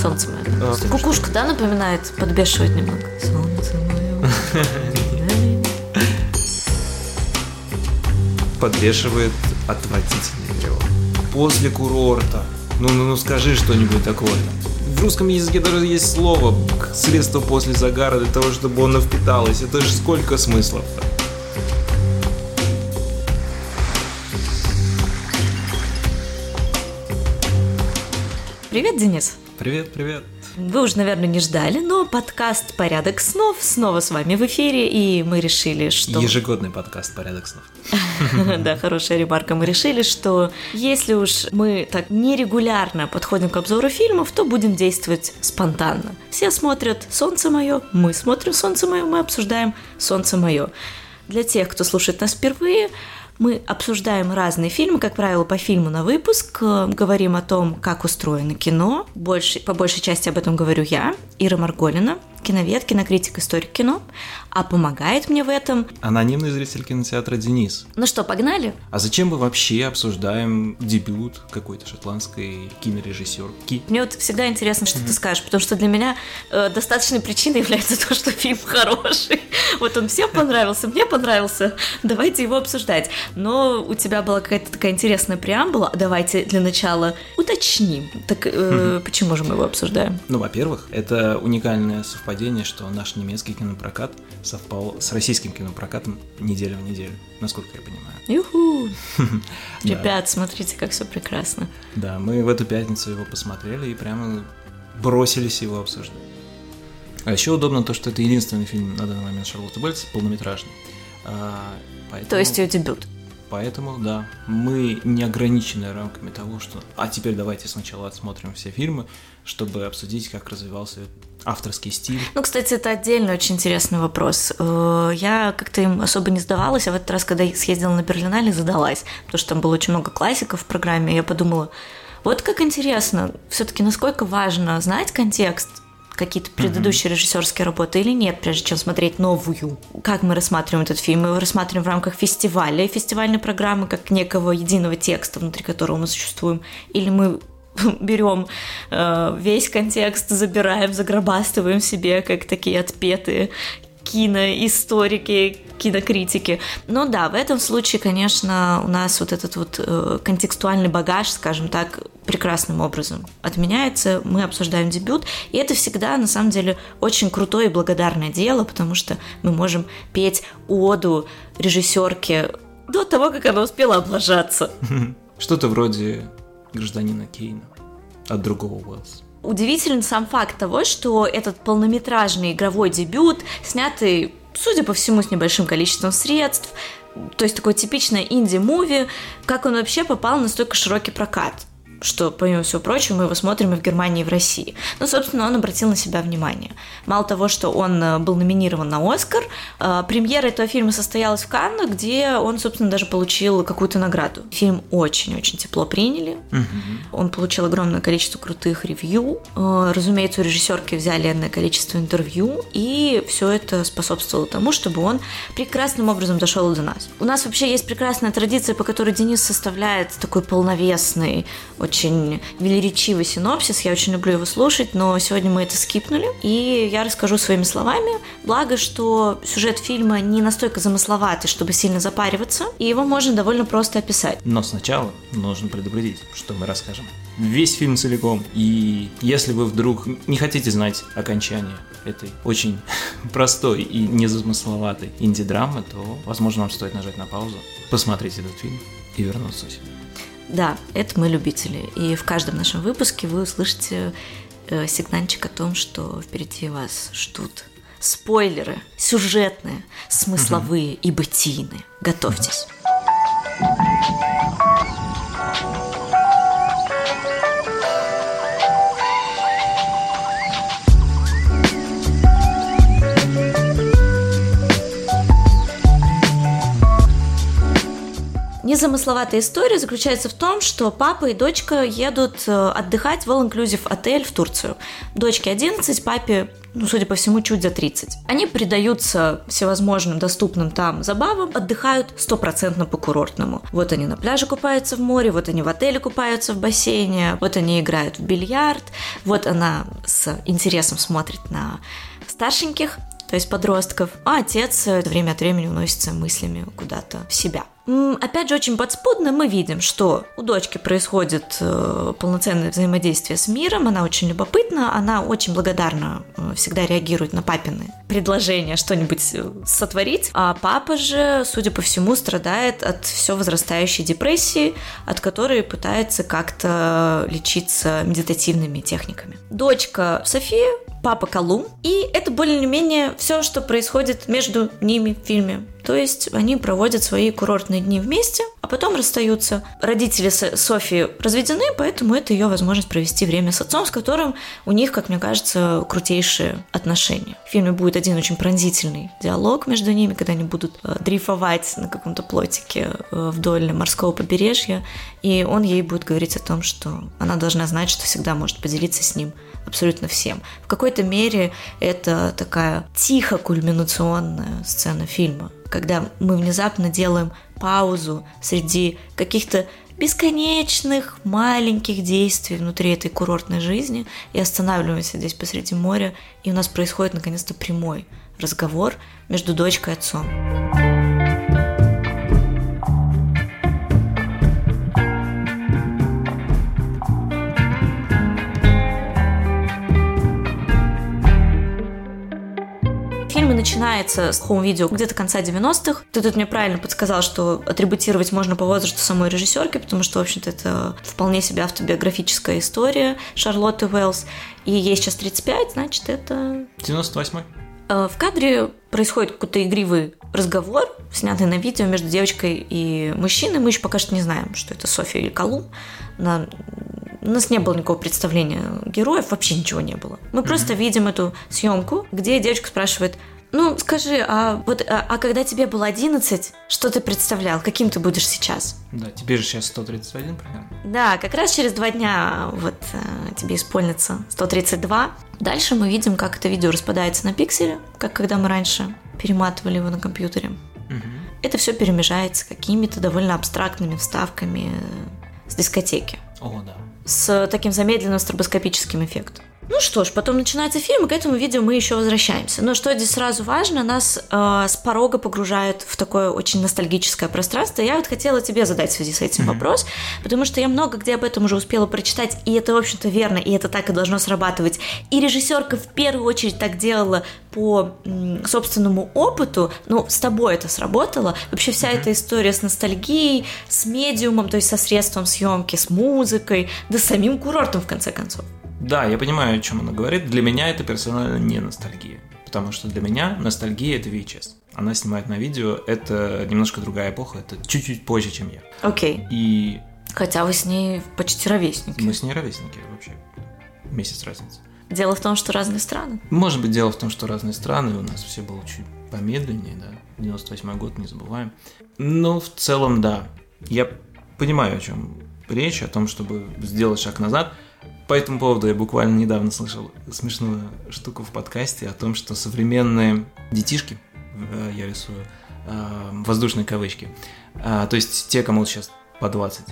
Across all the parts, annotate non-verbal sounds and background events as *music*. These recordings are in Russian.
Солнце мое. А, Кукушка, да, напоминает? Подбешивает немного. Солнце мое. Подбешивает отвратительный перевод. После курорта. Ну, ну, ну скажи что-нибудь такое. В русском языке даже есть слово средство после загара для того, чтобы оно впиталось. Это же сколько смыслов-то? Привет, Денис. Привет, привет. Вы уже, наверное, не ждали, но подкаст «Порядок снов» снова с вами в эфире, и мы решили, что... Ежегодный подкаст «Порядок снов». *laughs* Да, хорошая ремарка. Мы решили, что если уж мы так нерегулярно подходим к обзору фильмов, то будем действовать спонтанно. Все смотрят «Солнце мое», мы смотрим «Солнце мое», мы обсуждаем «Солнце мое». Для тех, кто слушает нас впервые, мы обсуждаем разные фильмы, как правило, по фильму на выпуск, э, говорим о том, как устроено кино. Больше, по большей части об этом говорю я, Ира Марголина киновед, кинокритик, историк кино, а помогает мне в этом... Анонимный зритель кинотеатра Денис. Ну что, погнали? А зачем мы вообще обсуждаем дебют какой-то шотландской кинорежиссерки? Мне вот всегда интересно, что mm-hmm. ты скажешь, потому что для меня э, достаточной причиной является то, что фильм хороший. Вот он всем понравился, мне понравился, давайте его обсуждать. Но у тебя была какая-то такая интересная преамбула, давайте для начала уточним. Так э, mm-hmm. почему же мы его обсуждаем? Ну, во-первых, это уникальное совпадение совпадение, что наш немецкий кинопрокат совпал с российским кинопрокатом неделя в неделю, насколько я понимаю. Юху! *laughs* Ребят, смотрите, как все прекрасно. Да, мы в эту пятницу его посмотрели и прямо бросились его обсуждать. А еще удобно то, что это единственный фильм на данный момент Шарлотты Бельц полнометражный. А, поэтому... То есть ее дебют. Поэтому, да, мы не ограничены рамками того, что... А теперь давайте сначала отсмотрим все фильмы, чтобы обсудить, как развивался авторский стиль. Ну, кстати, это отдельный очень интересный вопрос. Э, я как-то им особо не сдавалась, а в этот раз, когда съездила на Берлинале, задалась, потому что там было очень много классиков в программе, и я подумала, вот как интересно, все-таки насколько важно знать контекст какие-то предыдущие mm-hmm. режиссерские работы или нет, прежде чем смотреть новую. Как мы рассматриваем этот фильм? Мы его рассматриваем в рамках фестиваля, фестивальной программы, как некого единого текста, внутри которого мы существуем, или мы *laughs* берем э, весь контекст, забираем, загробастываем себе, как такие отпетые киноисторики, кинокритики. Но да, в этом случае, конечно, у нас вот этот вот э, контекстуальный багаж, скажем так, прекрасным образом отменяется. Мы обсуждаем дебют, и это всегда, на самом деле, очень крутое и благодарное дело, потому что мы можем петь оду режиссерке до того, как она успела облажаться. Что-то вроде гражданина Кейна от другого Уэллса. Удивителен сам факт того, что этот полнометражный игровой дебют, снятый, судя по всему, с небольшим количеством средств, то есть такой типичное инди-муви, как он вообще попал на настолько широкий прокат что, помимо всего прочего, мы его смотрим и в Германии, и в России. Ну, собственно, он обратил на себя внимание. Мало того, что он э, был номинирован на Оскар, э, премьера этого фильма состоялась в Каннах, где он, собственно, даже получил какую-то награду. Фильм очень-очень тепло приняли. Угу. Он получил огромное количество крутых ревью. Э, разумеется, у режиссерки взяли энное количество интервью, и все это способствовало тому, чтобы он прекрасным образом дошел до нас. У нас вообще есть прекрасная традиция, по которой Денис составляет такой полновесный, очень велеречивый синопсис, я очень люблю его слушать, но сегодня мы это скипнули, и я расскажу своими словами. Благо, что сюжет фильма не настолько замысловатый, чтобы сильно запариваться, и его можно довольно просто описать. Но сначала нужно предупредить, что мы расскажем весь фильм целиком. И если вы вдруг не хотите знать окончание этой очень *laughs* простой и незамысловатой инди-драмы, то, возможно, вам стоит нажать на паузу, посмотреть этот фильм и вернуться сюда. Да, это мы любители. И в каждом нашем выпуске вы услышите э, сигнальчик о том, что впереди вас ждут спойлеры, сюжетные, смысловые и бытийные. Готовьтесь. Незамысловатая история заключается в том, что папа и дочка едут э, отдыхать в all-inclusive отель в Турцию. Дочке 11, папе ну, судя по всему, чуть за 30. Они предаются всевозможным доступным там забавам, отдыхают стопроцентно по-курортному. Вот они на пляже купаются в море, вот они в отеле купаются в бассейне, вот они играют в бильярд, вот она с интересом смотрит на старшеньких, то есть подростков, а отец время от времени уносится мыслями куда-то в себя. Опять же, очень подспудно мы видим, что у дочки происходит э, полноценное взаимодействие с миром, она очень любопытна, она очень благодарна, э, всегда реагирует на папины предложения что-нибудь э, сотворить, а папа же, судя по всему, страдает от все возрастающей депрессии, от которой пытается как-то лечиться медитативными техниками. Дочка София папа Колум. И это более-менее все, что происходит между ними в фильме. То есть они проводят свои курортные дни вместе, а потом расстаются. Родители Софии разведены, поэтому это ее возможность провести время с отцом, с которым у них, как мне кажется, крутейшие отношения. В фильме будет один очень пронзительный диалог между ними, когда они будут э, дрейфовать на каком-то плотике э, вдоль морского побережья, и он ей будет говорить о том, что она должна знать, что всегда может поделиться с ним абсолютно всем. В какой-то мере это такая тихо кульминационная сцена фильма, когда мы внезапно делаем паузу среди каких-то бесконечных маленьких действий внутри этой курортной жизни и останавливаемся здесь посреди моря, и у нас происходит наконец-то прямой разговор между дочкой и отцом. Начинается с хоум-видео где-то конца 90-х. Ты тут мне правильно подсказал, что атрибутировать можно по возрасту самой режиссерки, потому что, в общем-то, это вполне себе автобиографическая история Шарлотты Уэллс. И ей сейчас 35, значит, это... 98-й. Э, в кадре происходит какой-то игривый разговор, снятый на видео между девочкой и мужчиной. Мы еще пока что не знаем, что это София или Колум. На... У нас не было никакого представления героев, вообще ничего не было. Мы mm-hmm. просто видим эту съемку, где девочка спрашивает, ну, скажи, а вот а, а когда тебе было 11, что ты представлял? Каким ты будешь сейчас? Да, тебе же сейчас 131 примерно. Да, как раз через два дня вот а, тебе исполнится 132. Дальше мы видим, как это видео распадается на пиксели, как когда мы раньше перематывали его на компьютере. Угу. Это все перемежается какими-то довольно абстрактными вставками с дискотеки. О, да. С таким замедленным стробоскопическим эффектом. Ну что ж, потом начинается фильм, и к этому видео мы еще возвращаемся. Но что здесь сразу важно, нас э, с порога погружают в такое очень ностальгическое пространство. Я вот хотела тебе задать в связи с этим mm-hmm. вопрос, потому что я много где об этом уже успела прочитать, и это, в общем-то, верно, и это так и должно срабатывать. И режиссерка в первую очередь так делала по м, собственному опыту, ну, с тобой это сработало. Вообще вся mm-hmm. эта история с ностальгией, с медиумом, то есть со средством съемки, с музыкой, да с самим курортом, в конце концов. Да, я понимаю, о чем она говорит. Для меня это персонально не ностальгия. Потому что для меня ностальгия это VHS. Она снимает на видео, это немножко другая эпоха, это чуть-чуть позже, чем я. Окей. Okay. И... Хотя вы с ней почти ровесники. Мы с ней ровесники вообще. Месяц разницы. Дело в том, что разные страны. Может быть, дело в том, что разные страны, у нас все было чуть помедленнее, да. 98 год, не забываем. Но в целом, да. Я понимаю, о чем речь, о том, чтобы сделать шаг назад – по этому поводу я буквально недавно слышал смешную штуку в подкасте о том, что современные детишки, э, я рисую э, воздушные кавычки, э, то есть те, кому сейчас по 20,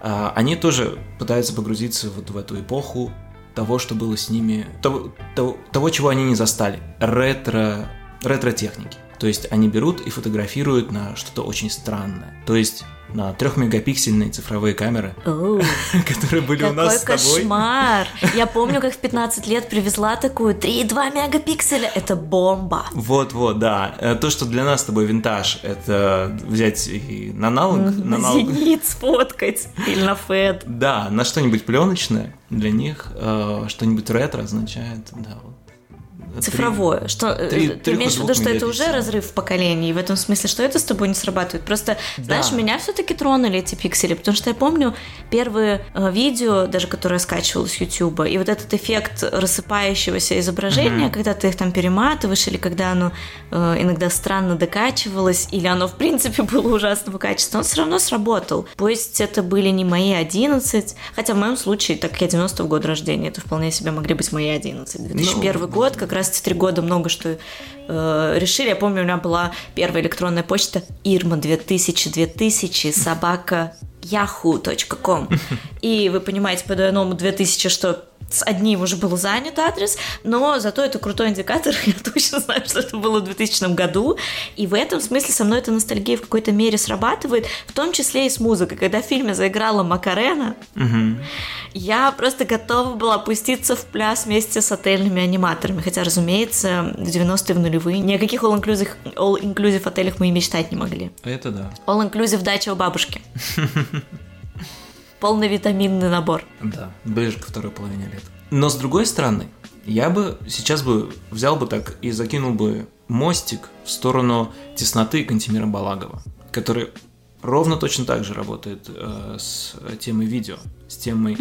они тоже пытаются погрузиться вот в эту эпоху того, что было с ними, того, того, того чего они не застали, ретро, ретро-техники. То есть они берут и фотографируют на что-то очень странное. То есть на трехмегапиксельные цифровые камеры, *laughs* которые были у нас с тобой. кошмар! *laughs* Я помню, как в 15 лет привезла такую 3,2 мегапикселя. Это бомба! Вот-вот, да. Э, то, что для нас с тобой винтаж, это взять и на аналог... На, на зенит сфоткать или на фэт. Да, на что-нибудь пленочное для них э, что-нибудь ретро означает, да, вот цифровое. Что, э, три, ты имеешь в виду, что это уже разрыв в поколении, в этом смысле, что это с тобой не срабатывает. Просто, да. знаешь, меня все-таки тронули эти пиксели, потому что я помню первые э, видео, даже которые я скачивала с YouTube, и вот этот эффект рассыпающегося изображения, угу. когда ты их там перематываешь, или когда оно э, иногда странно докачивалось, или оно, в принципе, *laughs* было ужасного качества, он все равно сработал. Пусть это были не мои 11, хотя в моем случае, так как я 90-го года рождения, это вполне себе могли быть мои 11. 2001 ну, год как раз 23 года много что э, решили. Я помню, у меня была первая электронная почта Ирма 2000 2000 собака yahoo.com. *laughs* И вы понимаете, по двойному 2000, что с одним уже был занят адрес, но зато это крутой индикатор, *laughs* я точно знаю, что это было в 2000 году, и в этом смысле со мной эта ностальгия в какой-то мере срабатывает, в том числе и с музыкой. Когда в фильме заиграла Макарена, Мгм. я просто готова была опуститься в пляс вместе с отельными аниматорами, хотя, разумеется, в 90-е, в нулевые ни о каких all-inclusive, all-inclusive отелях мы и мечтать не могли. Это да. All-inclusive дача у бабушки. *laughs* Полный витаминный набор. Да, ближе ко второй половине лет. Но с другой стороны, я бы сейчас бы взял бы так и закинул бы мостик в сторону тесноты Кантемира Балагова, который ровно точно так же работает э, с темой видео, с темой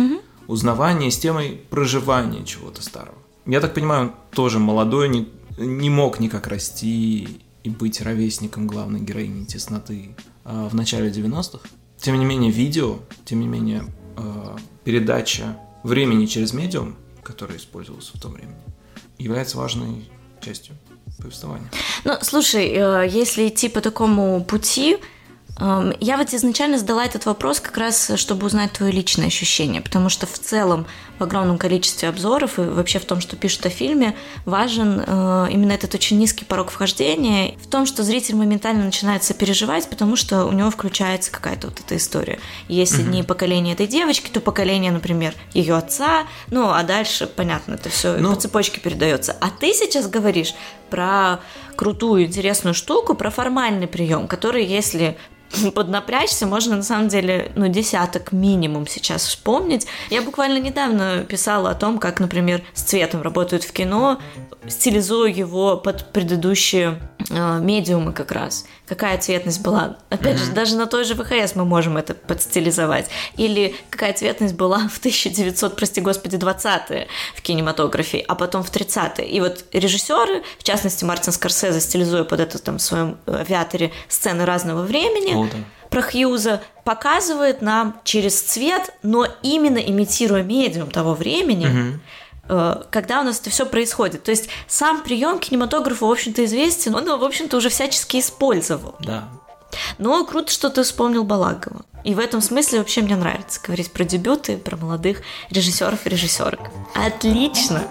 узнавания, с темой проживания чего-то старого. Я так понимаю, он тоже молодой, не, не мог никак расти и быть ровесником главной героини тесноты э, в начале 90-х. Тем не менее, видео, тем не менее, э, передача времени через медиум, который использовался в том времени, является важной частью повествования. Ну, слушай, э, если идти по такому пути, я вот изначально задала этот вопрос как раз, чтобы узнать твое личное ощущение, потому что в целом в огромном количестве обзоров и вообще в том, что пишут о фильме, важен э, именно этот очень низкий порог вхождения, в том, что зритель моментально начинает сопереживать, потому что у него включается какая-то вот эта история. Если не поколение этой девочки, то поколение, например, ее отца, ну, а дальше, понятно, это все Ну- по цепочке передается. А ты сейчас говоришь про крутую, интересную штуку, про формальный прием, который, если *laughs* поднапрячься, можно на самом деле, ну, десяток минимум сейчас вспомнить. Я буквально недавно писала о том, как, например, с цветом работают в кино, стилизуя его под предыдущие э, медиумы как раз. Какая цветность была. Опять же, даже на той же ВХС мы можем это подстилизовать. Или какая цветность была в 1900, прости господи, 20-е в кинематографе, а потом в 30-е. И вот режиссеры, в частности Мартин Скорсезе, стилизуя под это там в своем авиаторе сцены разного времени, О, да. про Хьюза показывает нам через цвет, но именно имитируя медиум того времени, э, когда у нас это все происходит. То есть сам прием кинематографа, в общем-то, известен, он его, в общем-то, уже всячески использовал. Да. Но круто, что ты вспомнил Балагова. И в этом смысле вообще мне нравится говорить про дебюты, про молодых режиссеров и режиссерок. Отлично!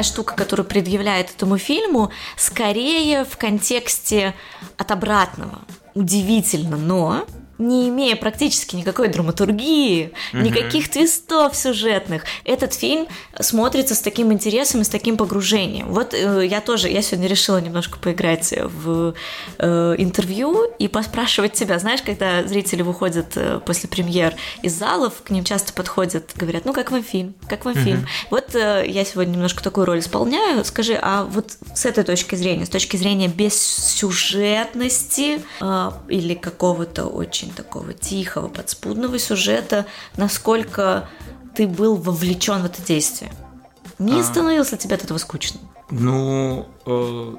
Вторая штука, которую предъявляет этому фильму, скорее в контексте от обратного. Удивительно, но не имея практически никакой драматургии, никаких твистов сюжетных, этот фильм смотрится с таким интересом и с таким погружением. Вот э, я тоже, я сегодня решила немножко поиграть в э, интервью и поспрашивать тебя. Знаешь, когда зрители выходят э, после премьер из залов, к ним часто подходят, говорят, ну как вам фильм, как вам фильм. Вот э, я сегодня немножко такую роль исполняю. Скажи, а вот с этой точки зрения, с точки зрения бессюжетности э, или какого-то очень такого тихого, подспудного сюжета, насколько ты был вовлечен в это действие? Не А. становилось ли тебе от этого скучно? Ну, э,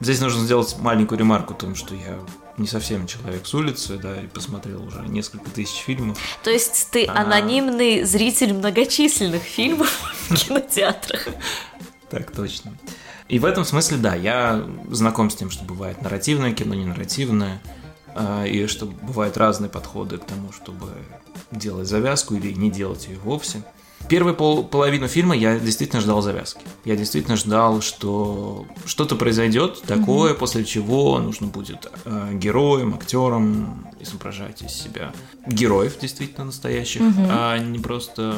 здесь нужно сделать маленькую ремарку о том, что я не совсем человек с улицы, да, и посмотрел уже несколько тысяч фильмов. То есть ты А. анонимный зритель многочисленных фильмов в *laughs* кинотеатрах. Так точно. И в этом смысле, да, я знаком с тем, что бывает нарративное кино, не нарративное, и что бывают разные подходы к тому, чтобы делать завязку или не делать ее вовсе. Первую пол- половину фильма я действительно ждал завязки. Я действительно ждал, что что-то произойдет такое, после чего нужно будет э, героям, актерам изображать из себя героев действительно настоящих, а не просто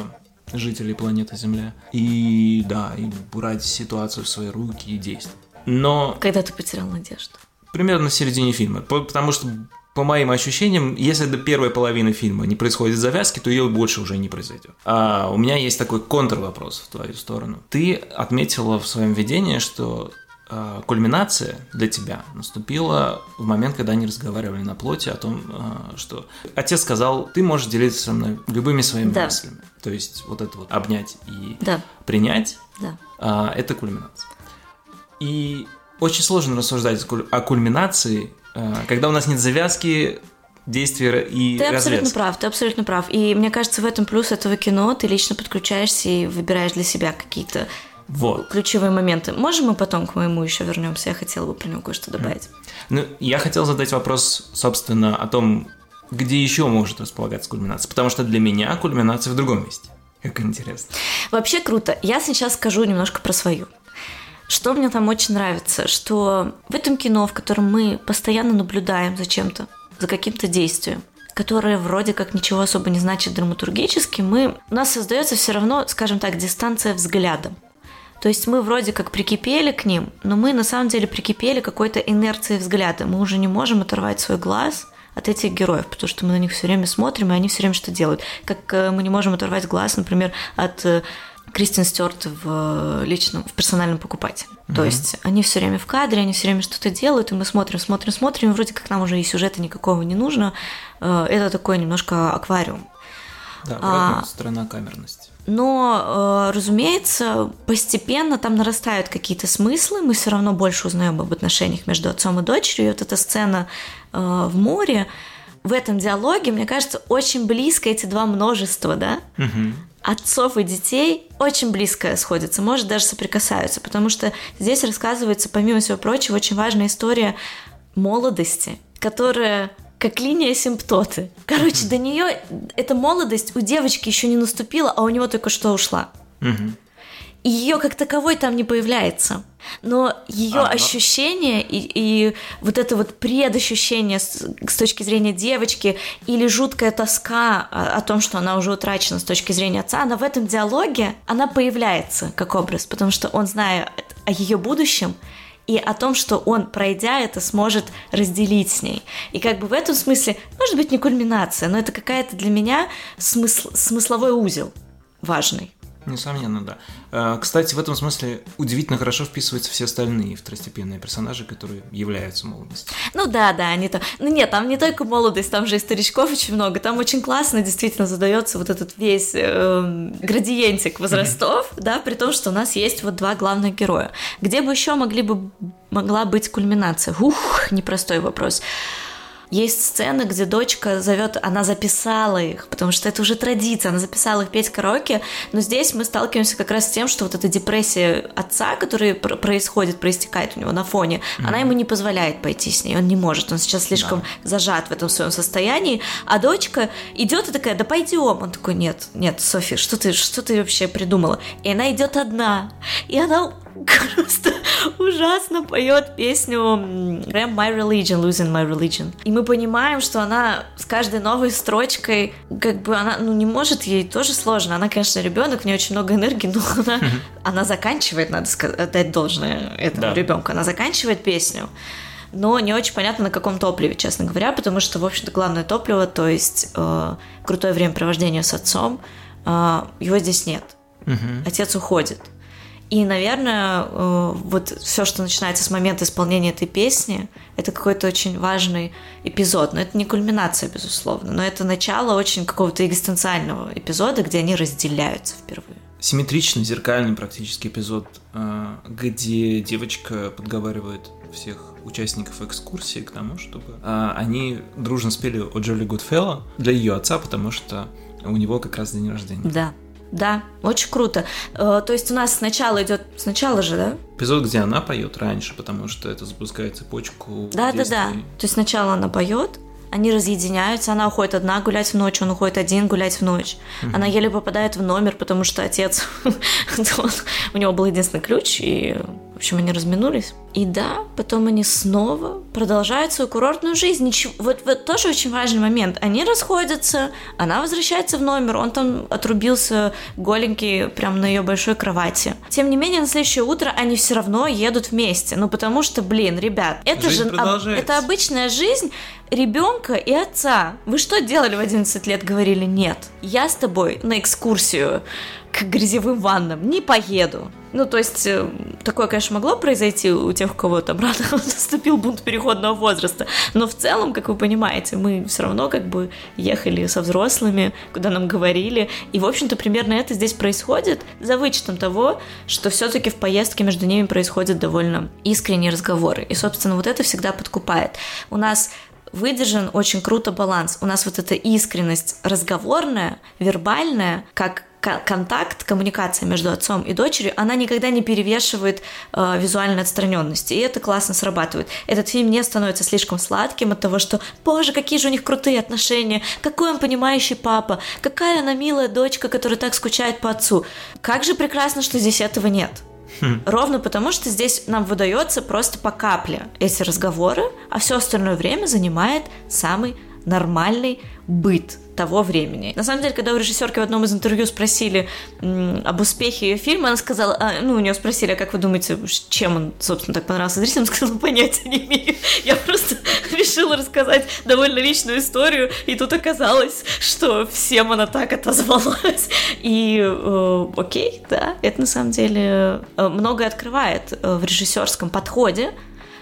жителей планеты Земля. И да, и брать ситуацию в свои руки и действовать. Но Когда ты потерял надежду? Примерно в середине фильма. По- Потому что, по моим ощущениям, если до первой половины фильма не происходит завязки, то ее больше уже не произойдет. А у меня есть такой контрвопрос в твою сторону. Ты отметила в своем видении, что а, кульминация для тебя наступила в момент, когда они разговаривали на плоте о том, а, что отец сказал, ты можешь делиться со мной любыми своими Да. мыслями. То есть вот это вот обнять и Да, принять да. а, это кульминация. И очень сложно рассуждать о куль- о кульминации, а, когда у нас нет завязки действия и Ты развязки. абсолютно прав, ты абсолютно прав. И мне кажется, в этом плюс этого кино, ты лично подключаешься и выбираешь для себя какие-то Вот. ключевые моменты. Можем мы потом к моему еще вернемся? Я хотела бы про него кое-что добавить. Ну, я хотел задать вопрос, собственно, о том, где еще может располагаться кульминация. Потому что для меня кульминация в другом месте. Как интересно. Вообще круто. Я сейчас скажу немножко про свою. Что мне там очень нравится, что в этом кино, в котором мы постоянно наблюдаем за чем-то, за каким-то действием, которое вроде как ничего особо не значит драматургически, мы, у нас создается все равно, скажем так, дистанция взглядом. То есть мы вроде как прикипели к ним, но мы на самом деле прикипели какой-то инерции взгляда. Мы уже не можем оторвать свой глаз от этих героев, потому что мы на них все время смотрим, и они все время что делают. Как э, мы не можем оторвать глаз, например, от э, Кристин Стюарт в личном, в персональном покупателе. Mm-hmm. То есть они все время в кадре, они все время что-то делают, и мы смотрим, смотрим, смотрим, и вроде как нам уже и сюжета никакого не нужно. Э, Это такой немножко аквариум. Да, обратная а, сторона камерности. Но, разумеется, постепенно там нарастают какие-то смыслы, мы все равно больше узнаем об отношениях между отцом и дочерью. И вот эта сцена в море, в этом диалоге, мне кажется, очень близко эти два множества, да? Угу отцов и детей очень близко сходятся, может даже соприкасаются, потому что здесь рассказывается, помимо всего прочего, очень важная история молодости, которая как линия симптоты. Короче, до нее эта молодость у девочки еще не наступила, а у него только что ушла. И ее как таковой там не появляется. Но ее ага. ощущение и, и вот это вот предощущение с, с точки зрения девочки или жуткая тоска о, о том, что она уже утрачена с точки зрения отца, она в этом диалоге, она появляется как образ, потому что он, зная о ее будущем, и о том, что он, пройдя это, сможет разделить с ней. И как бы в этом смысле, может быть, не кульминация, но это какая-то для меня смысл, смысловой узел важный. Несомненно, да. А, кстати, в этом смысле удивительно хорошо вписываются все остальные второстепенные персонажи, которые являются молодостью. Ну да, да, они то. Ну нет, там не только молодость, там же и старичков очень много. Там очень классно действительно задается вот этот весь э, градиентик возрастов, mm-hmm. да, при том, что у нас есть вот два главных героя. Где бы еще могли бы могла быть кульминация? Ух, непростой вопрос. Есть сцена, где дочка зовет, она записала их, потому что это уже традиция, она записала их петь караоке, но здесь мы сталкиваемся как раз с тем, что вот эта депрессия отца, которая происходит, проистекает у него на фоне, mm-hmm. она ему не позволяет пойти с ней, он не может, он сейчас слишком да. зажат в этом своем состоянии, а дочка идет и такая, да пойдем, он такой, нет, нет, Софи, что ты, что ты вообще придумала? И она идет одна, и она просто ужасно поет песню Ram My Religion, Losing My Religion. И мы понимаем, что она с каждой новой строчкой, как бы она, ну, не может, ей тоже сложно. Она, конечно, ребенок, у нее очень много энергии, но *laughs* она, она заканчивает, надо сказать, отдать должное этому да. ребенку. Она заканчивает песню но не очень понятно на каком топливе, честно говоря, потому что, в общем-то, главное топливо, то есть э, крутое времяпровождение с отцом, э, его здесь нет. Угу. Отец уходит. И, наверное, э, вот все, что начинается с момента исполнения этой песни, это какой-то очень важный эпизод. Но это не кульминация, безусловно, но это начало очень какого-то экзистенциального эпизода, где они разделяются впервые. Симметричный, зеркальный практически эпизод, э, где девочка подговаривает всех участников экскурсии к тому, чтобы э, они дружно спели о Джоли Гудфелло для ее отца, потому что у него как раз день рождения. Да, да, очень круто. Э, то есть у нас сначала идет, сначала же, да? Эпизод, где она поет раньше, потому что это запускает цепочку. Да, действий. да, да. То есть сначала она поет, они разъединяются, она уходит одна гулять в ночь, он уходит один гулять в ночь. Угу. Она еле попадает в номер, потому что отец, *laughs* у него был единственный ключ, и общем, они разминулись. И да, потом они снова продолжают свою курортную жизнь. Ничего, вот, вот тоже очень важный момент. Они расходятся, она возвращается в номер, он там отрубился голенький прямо на ее большой кровати. Тем не менее, на следующее утро они все равно едут вместе. Ну, потому что, блин, ребят, это жизнь же об, это обычная жизнь ребенка и отца. Вы что делали в 11 лет? Говорили, нет, я с тобой на экскурсию к грязевым ваннам не поеду. Ну, то есть, э, такое, конечно, могло произойти у тех, у кого там рано *laughs* наступил бунт переходного возраста, но в целом, как вы понимаете, мы все равно как бы ехали со взрослыми, куда нам говорили, и, в общем-то, примерно это здесь происходит, за вычетом того, что все-таки в поездке между ними происходят довольно искренние разговоры, и, собственно, вот это всегда подкупает. У нас выдержан очень круто баланс. У нас вот эта искренность разговорная, вербальная, как контакт, коммуникация между отцом и дочерью, она никогда не перевешивает э, визуальной отстраненности, и это классно срабатывает. Этот фильм не становится слишком сладким от того, что, боже, какие же у них крутые отношения, какой он понимающий папа, какая она милая дочка, которая так скучает по отцу. Как же прекрасно, что здесь этого нет. Хм. Ровно потому, что здесь нам выдается просто по капле эти разговоры, а все остальное время занимает самый нормальный быт того времени. На самом деле, когда у режиссерки в одном из интервью спросили об успехе ее фильма, она сказала, а, ну, у нее спросили, а как вы думаете, чем он, собственно, так понравился зрителям? Сказала, понятия не имею. *laughs* Я просто *laughs* решила рассказать довольно личную историю, и тут оказалось, что всем она так отозвалась. И э, окей, да, это на самом деле э, многое открывает э, в режиссерском подходе,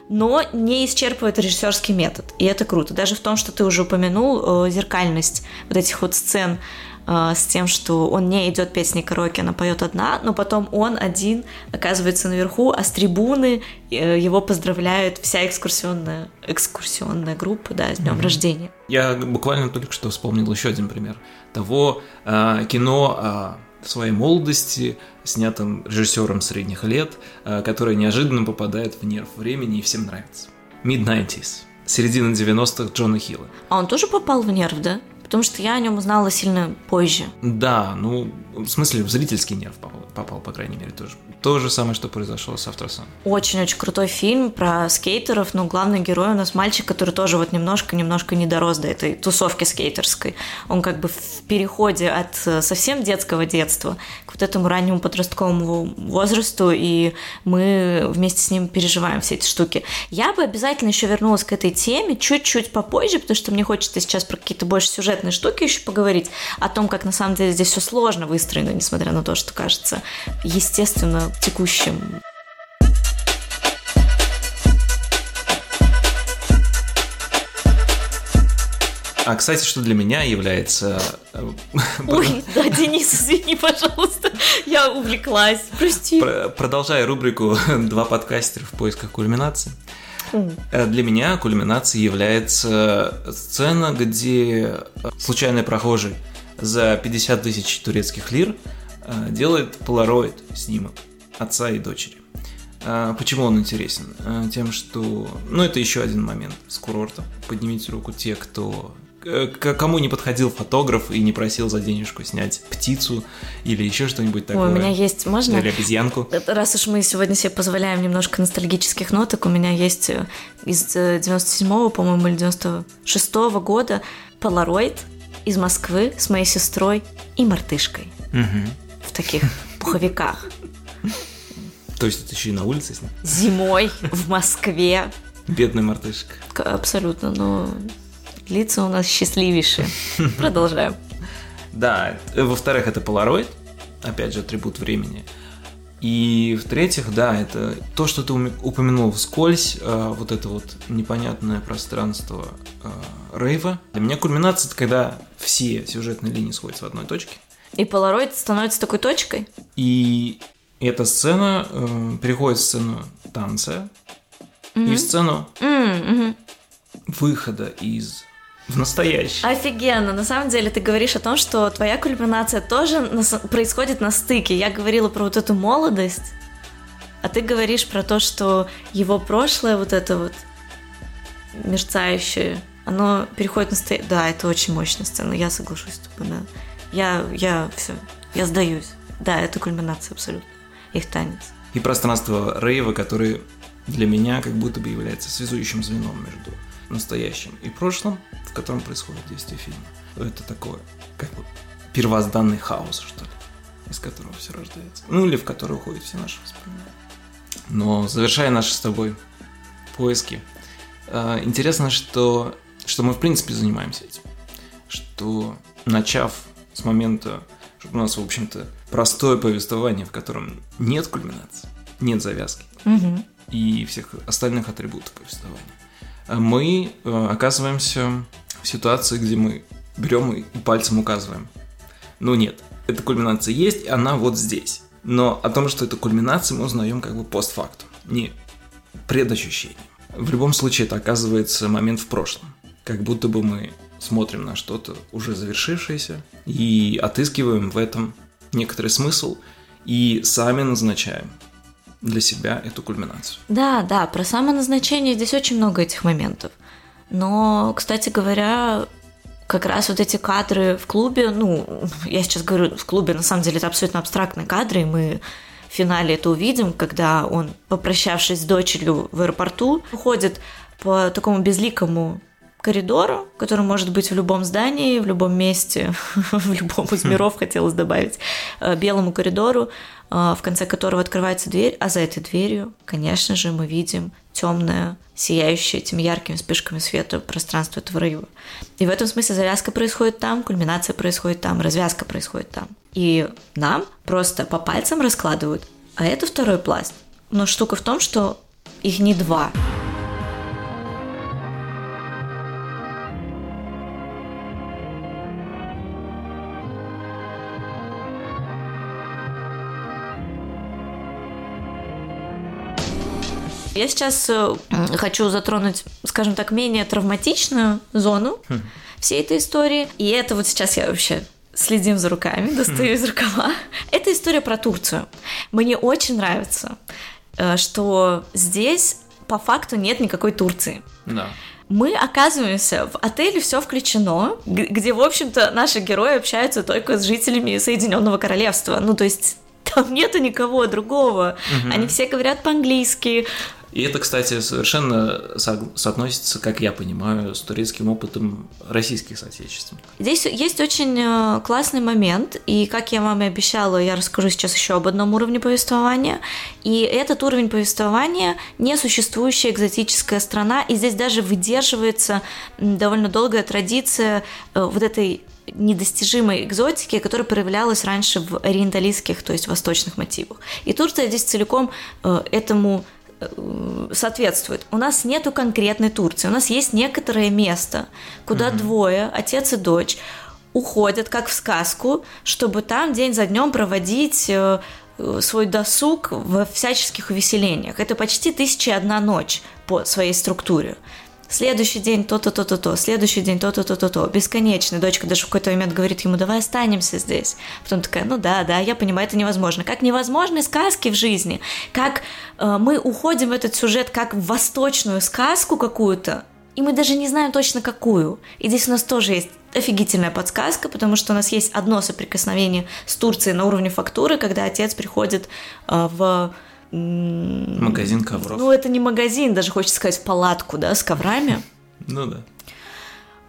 но не исчерпывает режиссерский метод. И это круто. Даже в том, что ты уже упомянул, э, зеркальность вот этих вот сцен э, с тем, что он не идет петь с ней караоке, она поет одна, но потом он один оказывается наверху, а с трибуны э, его поздравляют вся экскурсионная, экскурсионная группа, да, с днем mm-hmm. рождения. Я буквально только что вспомнил еще один пример того э, кино э, в своей молодости, снятым режиссером средних лет, э, который неожиданно попадает в нерв времени и всем нравится. Mid-90s. Середина 90-х Джона Хилла. А он тоже попал в нерв, да? Потому что я о нем узнала сильно позже. Да, ну, в смысле, в зрительский нерв попал, попал по крайней мере, тоже. То же самое, что произошло с Авторсон. Очень-очень крутой фильм про скейтеров, но главный герой у нас мальчик, который тоже вот немножко-немножко не дорос до этой тусовки скейтерской. Он как бы в переходе от э, совсем детского детства к вот этому раннему подростковому возрасту, и мы вместе с ним переживаем все эти штуки. Я бы обязательно еще вернулась к этой теме чуть-чуть попозже, потому что мне хочется сейчас про какие-то больше сюжетные штуки еще поговорить, о том, как на самом деле здесь все сложно выстроено, несмотря на то, что кажется естественно текущем. А, кстати, что для меня является... Э, Ой, *laughs* да, Денис, извини, пожалуйста, я увлеклась, прости. Продолжая рубрику *laughs* «Два подкастера в поисках кульминации», э, для меня кульминацией является сцена, где случайный прохожий за 50 тысяч турецких лир э, делает полароид снимок отца и дочери. А, почему он интересен? А, тем, что... Ну, это еще один момент с курорта. Поднимите руку те, кто Э, кому не подходил фотограф и не просил за денежку снять птицу или еще что-нибудь такое. Ой, у меня есть, можно? Или обезьянку. Э, раз уж мы сегодня себе позволяем немножко ностальгических ноток, у меня есть э, из 97-го, по-моему, или 96-го года полароид из Москвы с моей сестрой и мартышкой. Угу. В таких пуховиках. То есть это еще и на улице с Зимой в Москве. Бедная мартышка. Абсолютно, но Лица у нас счастливейшие. *laughs* Продолжаем. Да, во-вторых, это Polaroid, опять же, атрибут времени. И в-третьих, да, это то, что ты упомянул вскользь, э, вот это вот непонятное пространство э, рейва. Для меня кульминация – это когда все сюжетные линии сходятся в одной точке. И Polaroid становится такой точкой? И эта сцена э, переходит в сцену танца mm-hmm. и в сцену mm-hmm. выхода из в настоящий. Офигенно. На самом деле ты говоришь о том, что твоя кульминация тоже происходит на стыке. Я говорила про вот эту молодость, а ты говоришь про то, что его прошлое, вот это вот мерцающее, оно переходит на настоящее. Да, это очень мощная сцена, я соглашусь с тобой, да. Я, я, все, я сдаюсь. Да, это кульминация абсолютно. Их танец. И пространство рейва, который для меня как будто бы является связующим звеном между настоящим и прошлым, в котором происходит действие фильма. Это такое, как бы первозданный хаос, что ли, из которого все рождается. Ну или в который уходят все наши воспоминания. Но завершая наши с тобой поиски, э, интересно, что, что мы в принципе занимаемся этим. Что начав с момента, что у нас, в общем-то, простое повествование, в котором нет кульминации, нет завязки угу. и всех остальных атрибутов повествования мы э, оказываемся в ситуации, где мы берем и пальцем указываем. Ну нет, эта кульминация есть, и она вот здесь. Но о том, что это кульминация, мы узнаем как бы постфактум, не предощущением. В любом случае, это оказывается момент в прошлом, как будто бы мы смотрим на что-то уже завершившееся и отыскиваем в этом некоторый смысл и сами назначаем для себя эту кульминацию. Да, да, про самоназначение здесь очень много этих моментов. Но, кстати говоря, как раз вот эти кадры в клубе, ну, я сейчас говорю в клубе, на самом деле это абсолютно абстрактные кадры, и мы в финале это увидим, когда он, попрощавшись с дочерью в аэропорту, уходит по такому безликому коридору, который может быть в любом здании, в любом месте, *laughs* в любом из миров, хотелось добавить, э, белому коридору, э, в конце которого открывается дверь, а за этой дверью, конечно же, мы видим темное, сияющее этими яркими вспышками света пространство этого рыва. И в этом смысле завязка происходит там, кульминация происходит там, развязка происходит там. И нам просто по пальцам раскладывают, а это второй пласт. Но штука в том, что их не два. Я сейчас э, хочу затронуть, скажем так, менее травматичную зону хм. всей этой истории. И это вот сейчас я вообще следим за руками, *laughs* достаю из рукава. Это история про Турцию. Мне очень нравится, э, что здесь по факту нет никакой Турции. Да мы оказываемся в отеле все включено, где, в общем-то, наши герои общаются только с жителями Соединенного Королевства. Ну, то есть там нету никого другого. Угу. Они все говорят по-английски. И это, кстати, совершенно соотносится, как я понимаю, с турецким опытом российских соотечественников. Здесь есть очень э, классный момент, и, как я вам и обещала, я расскажу сейчас еще об одном уровне повествования. И этот уровень повествования – несуществующая экзотическая страна, и здесь даже выдерживается довольно долгая традиция э, вот этой недостижимой экзотики, которая проявлялась раньше в ориенталистских, то есть восточных мотивах. И Турция здесь целиком э, этому соответствует. У нас нету конкретной Турции, у нас есть некоторое место, куда mm-hmm. двое, отец и дочь, уходят как в сказку, чтобы там день за днем проводить э, э, свой досуг в всяческих увеселениях. Это почти тысяча одна ночь по своей структуре следующий день то-то, то-то, то, следующий день то-то, то-то, то, бесконечно. Дочка даже в какой-то момент говорит ему, давай останемся здесь. Потом такая, ну да, да, я понимаю, это невозможно. Как невозможны сказки в жизни, как э, мы уходим в этот сюжет как в восточную сказку какую-то, и мы даже не знаем точно какую. И здесь у нас тоже есть офигительная подсказка, потому что у нас есть одно соприкосновение с Турцией на уровне фактуры, когда отец приходит э, в Магазин ковров. Ну, это не магазин, даже хочется сказать, палатку, да, с коврами. *laughs* Ну да.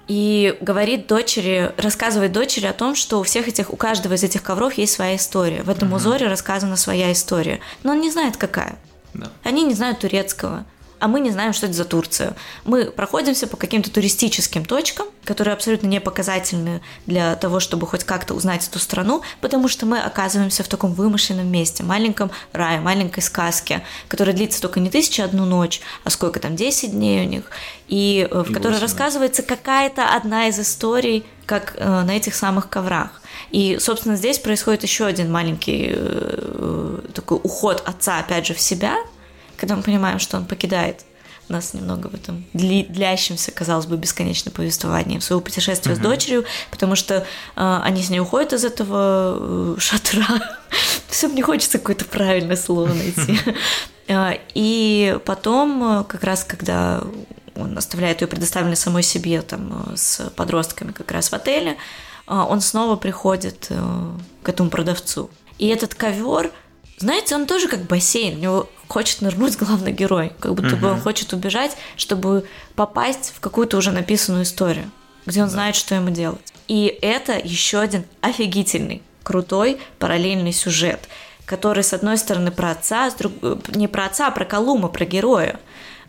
И говорит дочери, рассказывает дочери о том, что у всех этих, у каждого из этих ковров есть своя история. В этом узоре рассказана своя история. Но он не знает, какая. Да. Они не знают турецкого а мы не знаем, что это за Турция. Мы проходимся по каким-то туристическим точкам, которые абсолютно не показательны для того, чтобы хоть как-то узнать эту страну, потому что мы оказываемся в таком вымышленном месте, маленьком рае, маленькой сказке, которая длится только не тысяча одну ночь, а сколько там, 10 дней у них, и, э, в которой 8. рассказывается какая-то одна из историй, как э, на этих самых коврах. И, собственно, здесь происходит еще один маленький э, такой уход отца, опять же, в себя, когда мы понимаем, что он покидает нас немного в этом длящемся, казалось бы, бесконечно повествовании своего путешествия uh-huh. с дочерью, потому что э, они с ней уходят из этого э, шатра. *laughs* Все мне хочется какое-то правильное слово найти. *laughs* Э, и потом, э, как раз когда он оставляет ее предоставленной самой себе там э, с подростками как раз в отеле, он снова приходит к этому продавцу. И этот ковер знаете, он тоже как бассейн, у него хочет нырнуть *laughs* главный герой, как будто угу. бы он хочет убежать, чтобы попасть в какую-то уже написанную историю, где он да. знает, что ему делать. И это еще один офигительный, крутой параллельный сюжет, который, с одной стороны, про отца, с друг... не про отца, а про Колума, про героя.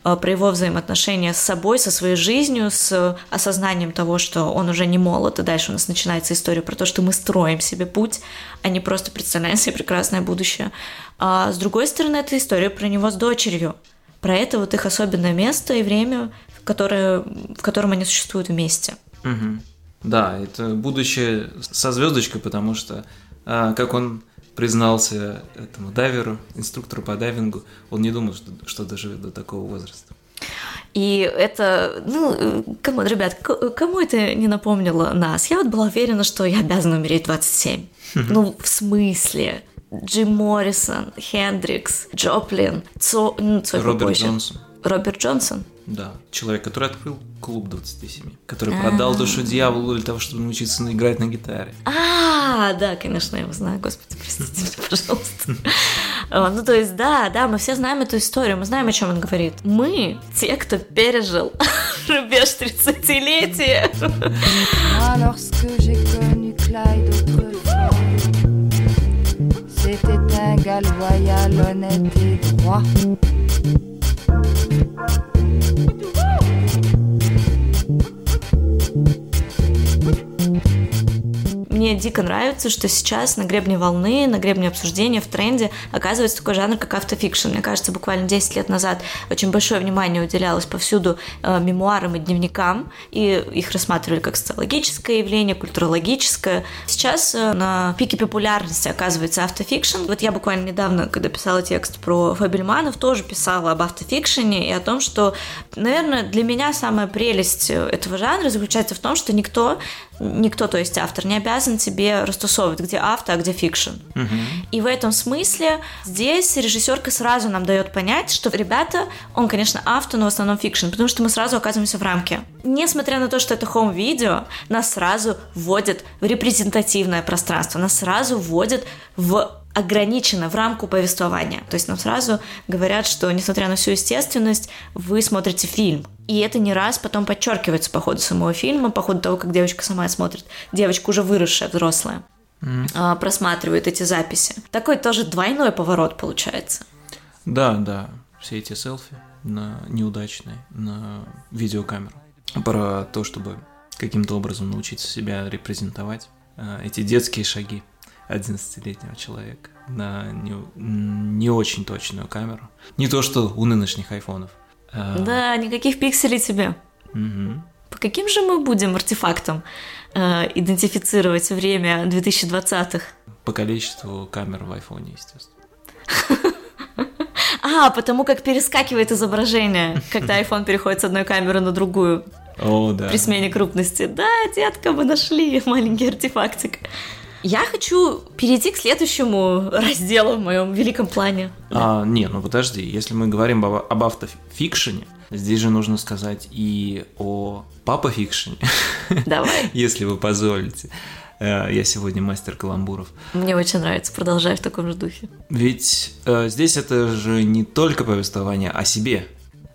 Э, про его взаимоотношения с собой, со своей жизнью, с осознанием того, что он уже не молод, и дальше у нас начинается история про то, что мы строим себе путь, а не просто представляем себе прекрасное будущее. А с другой стороны, это история про него с дочерью, про это вот их особенное место и время, которое, в котором они существуют вместе. Угу. Да, это будущее со звездочкой, потому что, а, как он признался этому дайверу, инструктору по дайвингу, он не думал, что, что доживет до такого возраста. И это, ну, кому, ребят, кому это не напомнило нас? Я вот была уверена, что я обязана умереть 27. Ну, в смысле? Джим Моррисон, Хендрикс, Джоплин, Цо... Ну, Роберт. Джонсон. Роберт Джонсон? Да, человек, который открыл клуб 27, который продал душу дьяволу для того, чтобы научиться играть на гитаре. А, да, конечно, я его знаю, господи, простите меня, пожалуйста. Ну, то есть, да, да, мы все знаем эту историю, мы знаем, о чем он говорит. Мы, те, кто пережил *laughs* рубеж 30-летия. C'était un gars loyal, honnête et droit. Мне дико нравится, что сейчас на гребне волны, на гребне обсуждения, в тренде оказывается такой жанр, как автофикшн. Мне кажется, буквально 10 лет назад очень большое внимание уделялось повсюду э, мемуарам и дневникам, и их рассматривали как социологическое явление, культурологическое. Сейчас э, на пике популярности оказывается автофикшн. Вот я буквально недавно, когда писала текст про Фабельманов, тоже писала об автофикшене и о том, что, наверное, для меня самая прелесть этого жанра заключается в том, что никто никто, то есть автор, не обязан тебе растусовывать, где авто, а где фикшн. Угу. И в этом смысле здесь режиссерка сразу нам дает понять, что, ребята, он, конечно, авто, но в основном фикшн, потому что мы сразу оказываемся в рамке. Несмотря на то, что это home video, нас сразу вводят в репрезентативное пространство, нас сразу вводят в ограничено в рамку повествования. То есть нам сразу говорят, что несмотря на всю естественность, вы смотрите фильм. И это не раз потом подчеркивается по ходу самого фильма, по ходу того, как девочка сама смотрит. Девочка уже выросшая, взрослая. Mm. просматривает эти записи. Такой тоже двойной поворот получается. Да, да. Все эти селфи на неудачные, на видеокамеру. Про то, чтобы каким-то образом научиться себя репрезентовать. А, эти детские шаги 11-летнего человека на не, не очень точную камеру. Не то, что у нынешних айфонов. А... Да, никаких пикселей тебе. Угу. По каким же мы будем артефактам э, идентифицировать время 2020-х? По количеству камер в айфоне, естественно. *laughs* А, потому как перескакивает изображение, когда *laughs* iPhone переходит с одной камеры на другую. О, да. При смене крупности. Да, детка, мы нашли маленький артефактик. Я хочу перейти к следующему разделу в моем великом плане. А, не, ну подожди, если мы говорим об, об автофикшене, здесь же нужно сказать и о папа-фикшене. Давай. *laughs* если вы позволите. Э, я сегодня мастер каламбуров. Мне очень нравится, продолжай в таком же духе. Ведь э, здесь это же не только повествование о себе.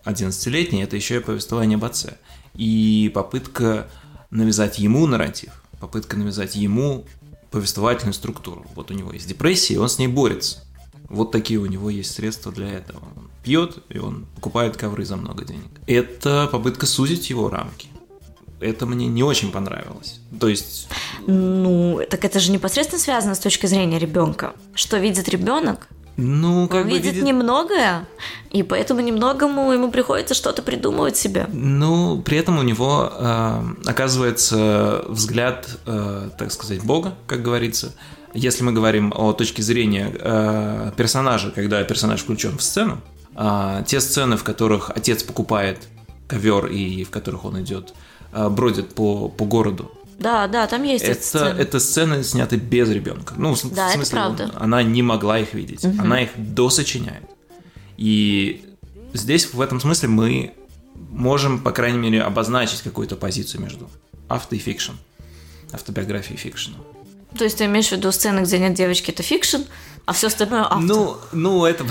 11-летний, это еще и повествование об отце. И попытка навязать ему нарратив, попытка навязать ему повествовательную структуру. Вот у него есть депрессия, и он с ней борется. Вот такие у него есть средства для этого. Он пьет, и он покупает ковры за много денег. Это попытка сузить его рамки. Это мне не очень понравилось. То есть... Ну, так это же непосредственно связано с точки зрения ребенка. Что видит ребенок, ну, как Он бы видит, видит немногое, и поэтому немногому ему приходится что-то придумывать себе. Ну, при этом у него э, оказывается взгляд, э, так сказать, Бога, как говорится. Если мы говорим о точке зрения э, персонажа, когда персонаж включен в сцену, э, те сцены, в которых отец покупает ковер и в которых он идет, э, бродит по, по городу да, да, там есть это, сцены. Это сцены сняты без ребенка. Ну, в, да, в смысле, это правда. она не могла их видеть. Угу. Она их досочиняет. И здесь в этом смысле мы можем, по крайней мере, обозначить какую-то позицию между авто и фикшн. Автобиографией и фикшеном. То есть ты имеешь в виду сцены, где нет девочки, это фикшн, а все остальное авто? Ну, ну это,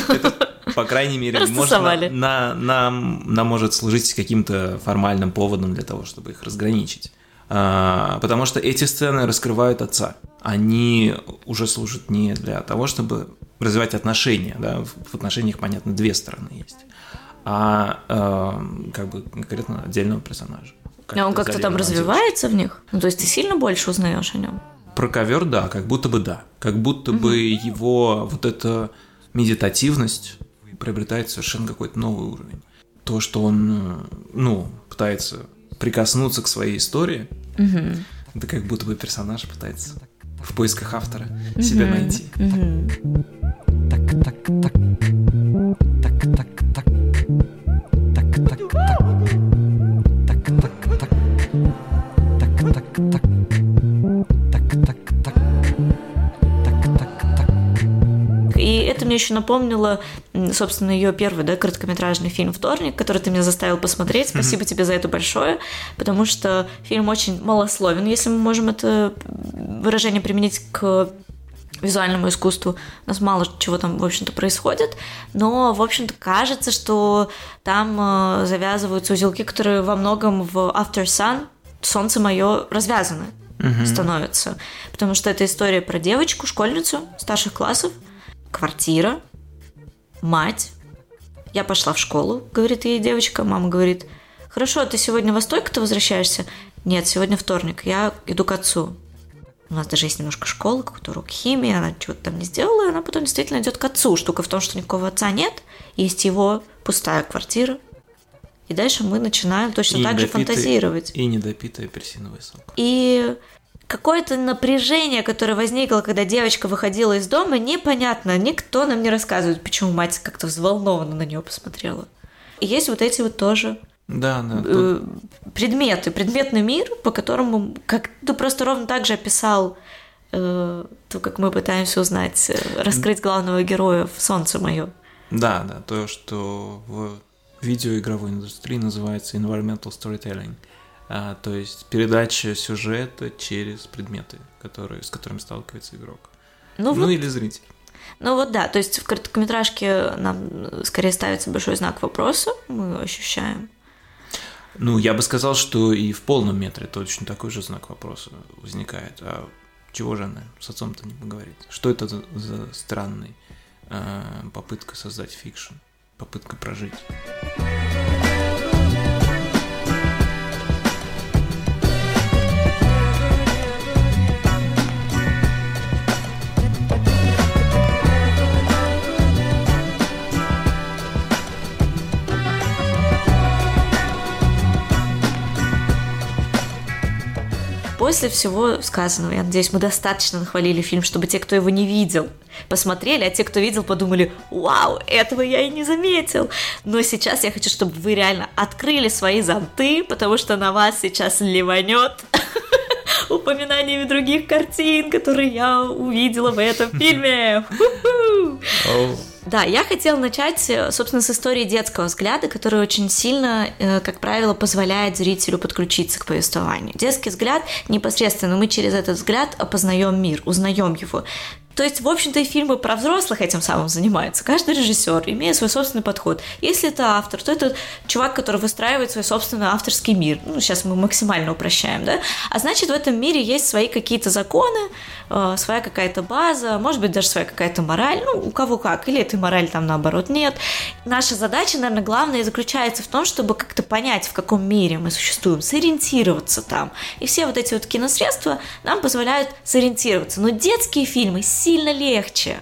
*laughs* по крайней мере, может, на, на, нам, нам может служить каким-то формальным поводом для того, чтобы их разграничить. А, потому что эти сцены раскрывают отца. Они уже служат не для того, чтобы развивать отношения, да, в отношениях, понятно, две стороны есть, а э, как бы конкретно отдельного персонажа. Как а он как-то там развивается в них? Ну, то есть ты сильно больше узнаешь о нем? Про ковер, да, как будто бы да. Как будто угу. бы его вот эта медитативность приобретает совершенно какой-то новый уровень. То, что он, ну, пытается прикоснуться к своей истории, угу. это как будто бы персонаж пытается в поисках автора угу. себя найти. Угу. Так, так, так, так, так, так. Так, так, так, так, так, так, так, так, так. Мне еще напомнило, собственно, ее первый, да, короткометражный фильм «Вторник», который ты меня заставил посмотреть. Спасибо тебе за это большое, потому что фильм очень малословен, если мы можем это выражение применить к визуальному искусству. У нас мало чего там, в общем-то, происходит, но, в общем-то, кажется, что там э, завязываются узелки, которые во многом в After Sun солнце мое развязаны угу. становятся. Потому что это история про девочку, школьницу старших классов, квартира, мать. Я пошла в школу, говорит ей девочка. Мама говорит, хорошо, ты сегодня во стойку-то возвращаешься? Нет, сегодня вторник, я иду к отцу. У нас даже есть немножко школы, какой-то урок химии, она чего-то там не сделала, и она потом действительно идет к отцу. Штука в том, что никакого отца нет, есть его пустая квартира, и дальше мы начинаем точно и так же фантазировать. И недопитый апельсиновый сок. И какое-то напряжение, которое возникло, когда девочка выходила из дома, непонятно. Никто нам не рассказывает, почему мать как-то взволнованно на нее посмотрела. И есть вот эти вот тоже да, да, э, предметы, предметный мир, по которому, как ты просто ровно так же описал э, то, как мы пытаемся узнать, э, раскрыть главного героя в «Солнце мое». Да, да, то, что в видеоигровой индустрии называется environmental storytelling, а, то есть передача сюжета через предметы, которые, с которыми сталкивается игрок. Ну, ну вот, или зритель. Ну вот да, то есть в короткометражке нам скорее ставится большой знак вопроса, мы ощущаем. Ну, я бы сказал, что и в полном метре точно такой же знак вопроса возникает. А чего же она с отцом-то не поговорит? Что это за, за странный э, попытка создать фикшн? попытка прожить. После всего сказанного, я надеюсь, мы достаточно нахвалили фильм, чтобы те, кто его не видел, посмотрели, а те, кто видел, подумали, вау, этого я и не заметил. Но сейчас я хочу, чтобы вы реально открыли свои зонты, потому что на вас сейчас ливанет *laughs* упоминаниями других картин, которые я увидела в этом фильме. *laughs* Да, я хотела начать, э, собственно, с истории детского взгляда, который очень сильно, э, как правило, позволяет зрителю подключиться к повествованию. Детский взгляд непосредственно мы через этот взгляд опознаем мир, узнаем его. То есть, в общем-то, и фильмы про взрослых этим самым занимаются. Каждый режиссер имеет свой собственный подход. Если это автор, то это чувак, который выстраивает свой собственный авторский мир. Ну, сейчас мы максимально упрощаем, да? А значит, в этом мире есть свои какие-то законы, э, своя какая-то база, может быть, даже своя какая-то мораль, ну, у кого как, или этой морали там наоборот нет. Наша задача, наверное, главная заключается в том, чтобы как-то понять, в каком мире мы существуем, сориентироваться там. И все вот эти вот киносредства нам позволяют сориентироваться. Но детские фильмы сильно легче.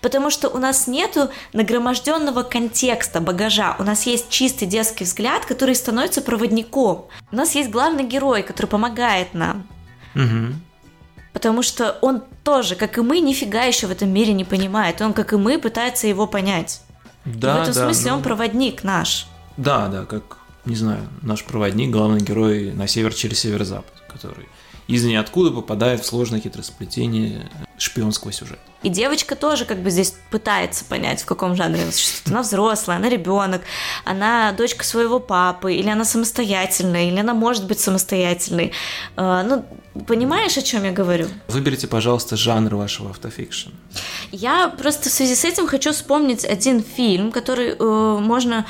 Потому что у нас нету нагроможденного контекста, багажа. У нас есть чистый детский взгляд, который становится проводником. У нас есть главный герой, который помогает нам. Угу. Потому что он тоже, как и мы, нифига еще в этом мире не понимает. Он, как и мы, пытается его понять. Да, и в этом да, смысле ну... он проводник наш. Да, да, как, не знаю, наш проводник, главный герой на север через северо-запад, который из ниоткуда попадает в сложное хитросплетение шпионского сюжета. И девочка тоже как бы здесь пытается понять, в каком жанре она существует. Она взрослая, она ребенок, она дочка своего папы, или она самостоятельная, или она может быть самостоятельной. А, ну, понимаешь, о чем я говорю? Выберите, пожалуйста, жанр вашего автофикшн. Я просто в связи с этим хочу вспомнить один фильм, который э, можно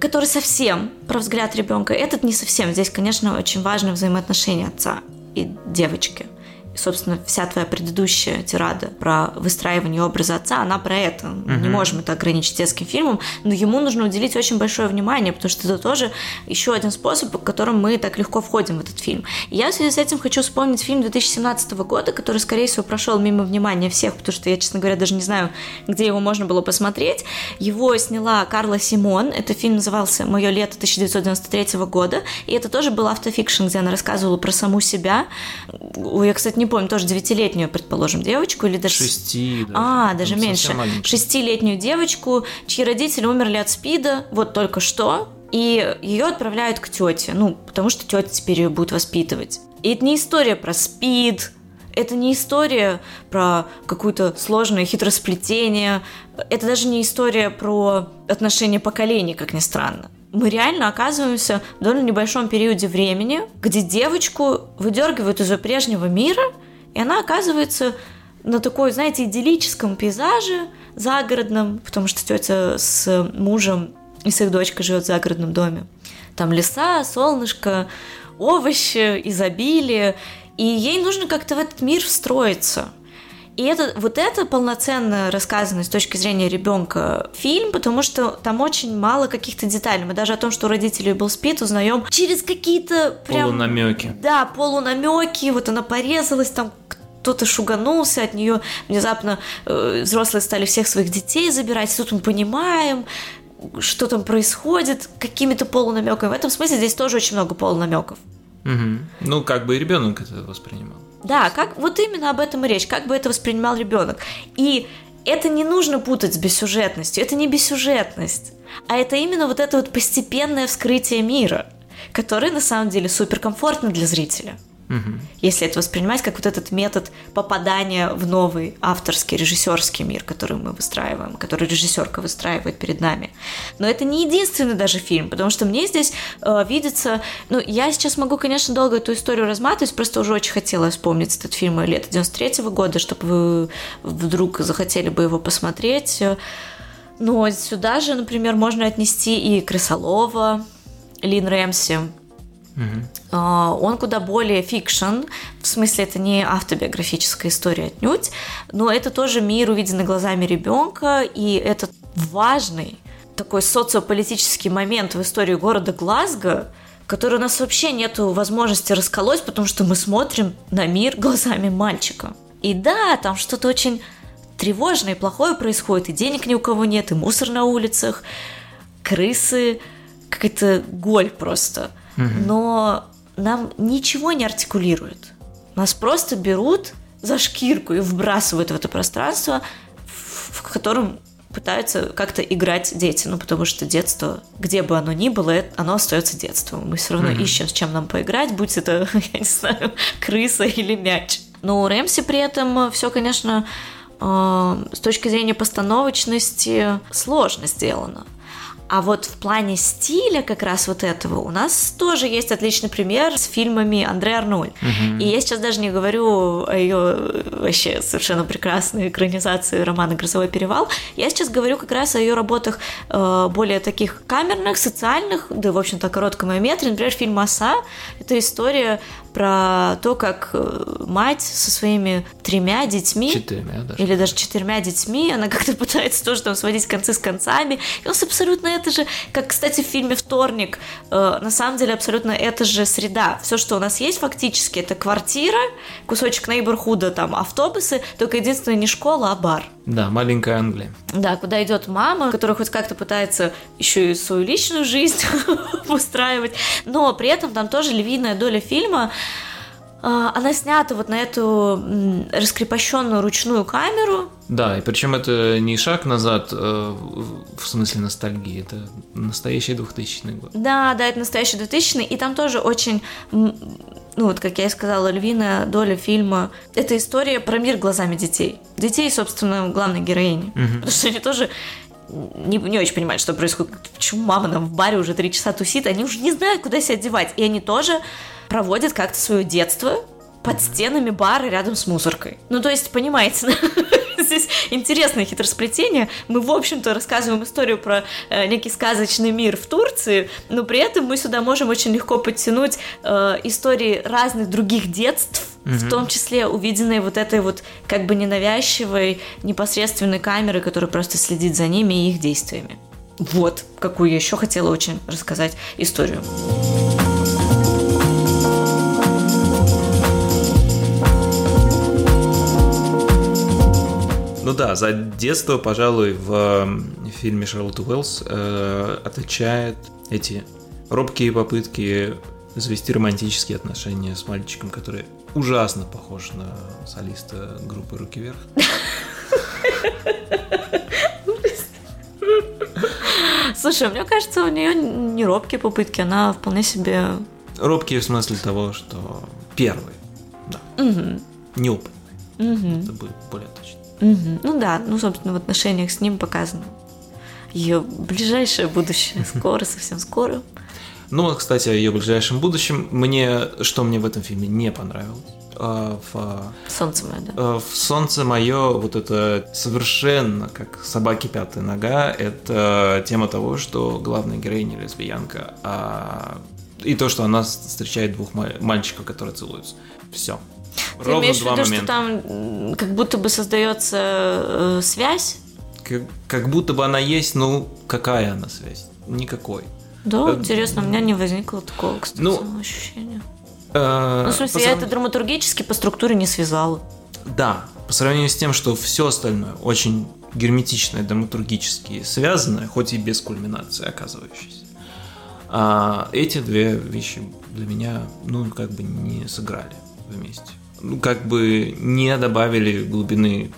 который совсем про взгляд ребенка. Этот не совсем. Здесь, конечно, очень важно взаимоотношения отца и девочки. И, собственно, вся твоя предыдущая тирада про выстраивание образа отца, она про это. Uh-huh. не можем это ограничить детским фильмом, но ему нужно уделить очень большое внимание, потому что это тоже еще один способ, по которому мы так легко входим в этот фильм. И я в связи с этим хочу вспомнить фильм 2017 года, который, скорее всего, прошел мимо внимания всех, потому что я, честно говоря, даже не знаю, где его можно было посмотреть. Его сняла Карла Симон. Это фильм назывался «Мое лето» 1993 года. И это тоже был автофикшн, где она рассказывала про саму себя. Я, кстати, не не помню, тоже девятилетнюю, предположим, девочку или даже... Шести, даже. А, даже меньше. Шестилетнюю девочку, чьи родители умерли от СПИДа вот только что, и ее отправляют к тете, ну, потому что тетя теперь ее будет воспитывать. И это не история про СПИД, это не история про какое-то сложное хитросплетение, это даже не история про отношения поколений, как ни странно. Мы реально оказываемся в довольно небольшом периоде времени, где девочку выдергивают из ее прежнего мира, и она оказывается на такой, знаете, идиллическом пейзаже загородном, потому что тетя с мужем и с их дочкой живет в загородном доме. Там леса, солнышко, овощи, изобилие, и ей нужно как-то в этот мир встроиться. И это, вот это полноценно рассказанный с точки зрения ребенка фильм, потому что там очень мало каких-то деталей. Мы даже о том, что у родителей был спит, узнаем через какие-то прям... Полунамеки. Да, полунамеки. Вот она порезалась, там кто-то шуганулся от нее, внезапно э, взрослые стали всех своих детей забирать, тут мы понимаем, что там происходит, какими-то полунамеками. В этом смысле здесь тоже очень много полунамеков. Угу. Ну, как бы и ребенок это воспринимал. Да, как вот именно об этом и речь, как бы это воспринимал ребенок. И это не нужно путать с бессюжетностью, это не бессюжетность, а это именно вот это вот постепенное вскрытие мира, которое на самом деле суперкомфортно для зрителя. Угу. Если это воспринимать как вот этот метод попадания в новый авторский, режиссерский мир, который мы выстраиваем, который режиссерка выстраивает перед нами. Но это не единственный даже фильм, потому что мне здесь э, видится... Ну, я сейчас могу, конечно, долго эту историю разматывать, просто уже очень хотела вспомнить этот фильм лета 93 -го года, чтобы вы вдруг захотели бы его посмотреть. Но сюда же, например, можно отнести и Крысолова, Лин Рэмси, Угу. Он куда более фикшн, в смысле это не автобиографическая история отнюдь, но это тоже мир, увиденный глазами ребенка, и это важный такой социополитический момент в истории города Глазго, который у нас вообще нет возможности расколоть, потому что мы смотрим на мир глазами мальчика. И да, там что-то очень тревожное и плохое происходит, и денег ни у кого нет, и мусор на улицах, крысы, какая-то голь просто – но нам ничего не артикулируют. Нас просто берут за шкирку и вбрасывают в это пространство, в котором пытаются как-то играть дети, ну потому что детство, где бы оно ни было, оно остается детством. Мы все равно mm-hmm. ищем, с чем нам поиграть, будь это, *laughs* я не знаю, крыса или мяч. Но у Рэмси при этом все, конечно, э, с точки зрения постановочности сложно сделано. А вот в плане стиля как раз вот этого у нас тоже есть отличный пример с фильмами Андре Арноль. Угу. И я сейчас даже не говорю о ее вообще совершенно прекрасной экранизации романа «Грозовой перевал». Я сейчас говорю как раз о ее работах э, более таких камерных, социальных, да, в общем-то, короткометражных. Например, фильм «Оса» — это история про то, как э, мать со своими тремя детьми, четырьмя даже. или даже четырьмя детьми, она как-то *laughs* пытается тоже там сводить концы с концами. И у нас абсолютно это же, как, кстати, в фильме «Вторник», э, на самом деле абсолютно это же среда. Все, что у нас есть фактически, это квартира, кусочек нейборхуда, там автобусы, только единственное не школа, а бар. Да, маленькая Англия. Да, куда идет мама, которая хоть как-то пытается еще и свою личную жизнь *laughs* устраивать, но при этом там тоже львиная доля фильма она снята вот на эту раскрепощенную ручную камеру. Да, и причем это не шаг назад э, в смысле ностальгии, это настоящий 2000 год. Да, да, это настоящий 2000 и там тоже очень, ну вот как я и сказала, львиная доля фильма – это история про мир глазами детей. Детей, собственно, главной героини. Угу. Потому что они тоже не, не очень понимают, что происходит. Почему мама нам в баре уже три часа тусит, они уже не знают, куда себя одевать. И они тоже проводят как-то свое детство под стенами бара рядом с мусоркой. Ну, то есть, понимаете, *laughs* здесь интересное хитросплетение. Мы, в общем-то, рассказываем историю про э, некий сказочный мир в Турции, но при этом мы сюда можем очень легко подтянуть э, истории разных других детств, угу. в том числе увиденные вот этой вот как бы ненавязчивой, непосредственной камеры, которая просто следит за ними и их действиями. Вот какую я еще хотела очень рассказать историю. Ну да, за детство, пожалуй, в фильме Шарлотт Уэллс э, отвечает эти робкие попытки завести романтические отношения с мальчиком, который ужасно похож на солиста группы «Руки вверх». Слушай, мне кажется, у нее не робкие попытки, она вполне себе... Робкие в смысле того, что первые, да. Угу. Неопытные. Угу. Это будет более точно. Мгм. Ну да, ну, собственно, в отношениях с ним показано ее ближайшее будущее. *laughs* Скоро, совсем скоро. Ну, вот, кстати, о ее ближайшем будущем. Мне, что мне в этом фильме не понравилось. А, в, Солнце мое, да. а, в «Солнце мое» вот это совершенно как собаки пятая нога, это тема того, что главная героиня лесбиянка, а... и то, что она встречает двух ма- мальчиков, которые целуются. Все. Ты имеешь в виду, что там как будто бы создается э, связь? Как, как будто бы она есть, ну какая она связь? Никакой. Да, Э, интересно, у меня не возникло такого, кстати, ну, ощущения. Э, Ну, в смысле, я срав- это драматургически по структуре не связала. Да, по сравнению с тем, что все остальное очень герметичное, драматургически связанное, хоть и без кульминации оказывающейся. А эти две вещи для меня, ну, как бы не сыграли вместе. Ну, как бы не добавили глубины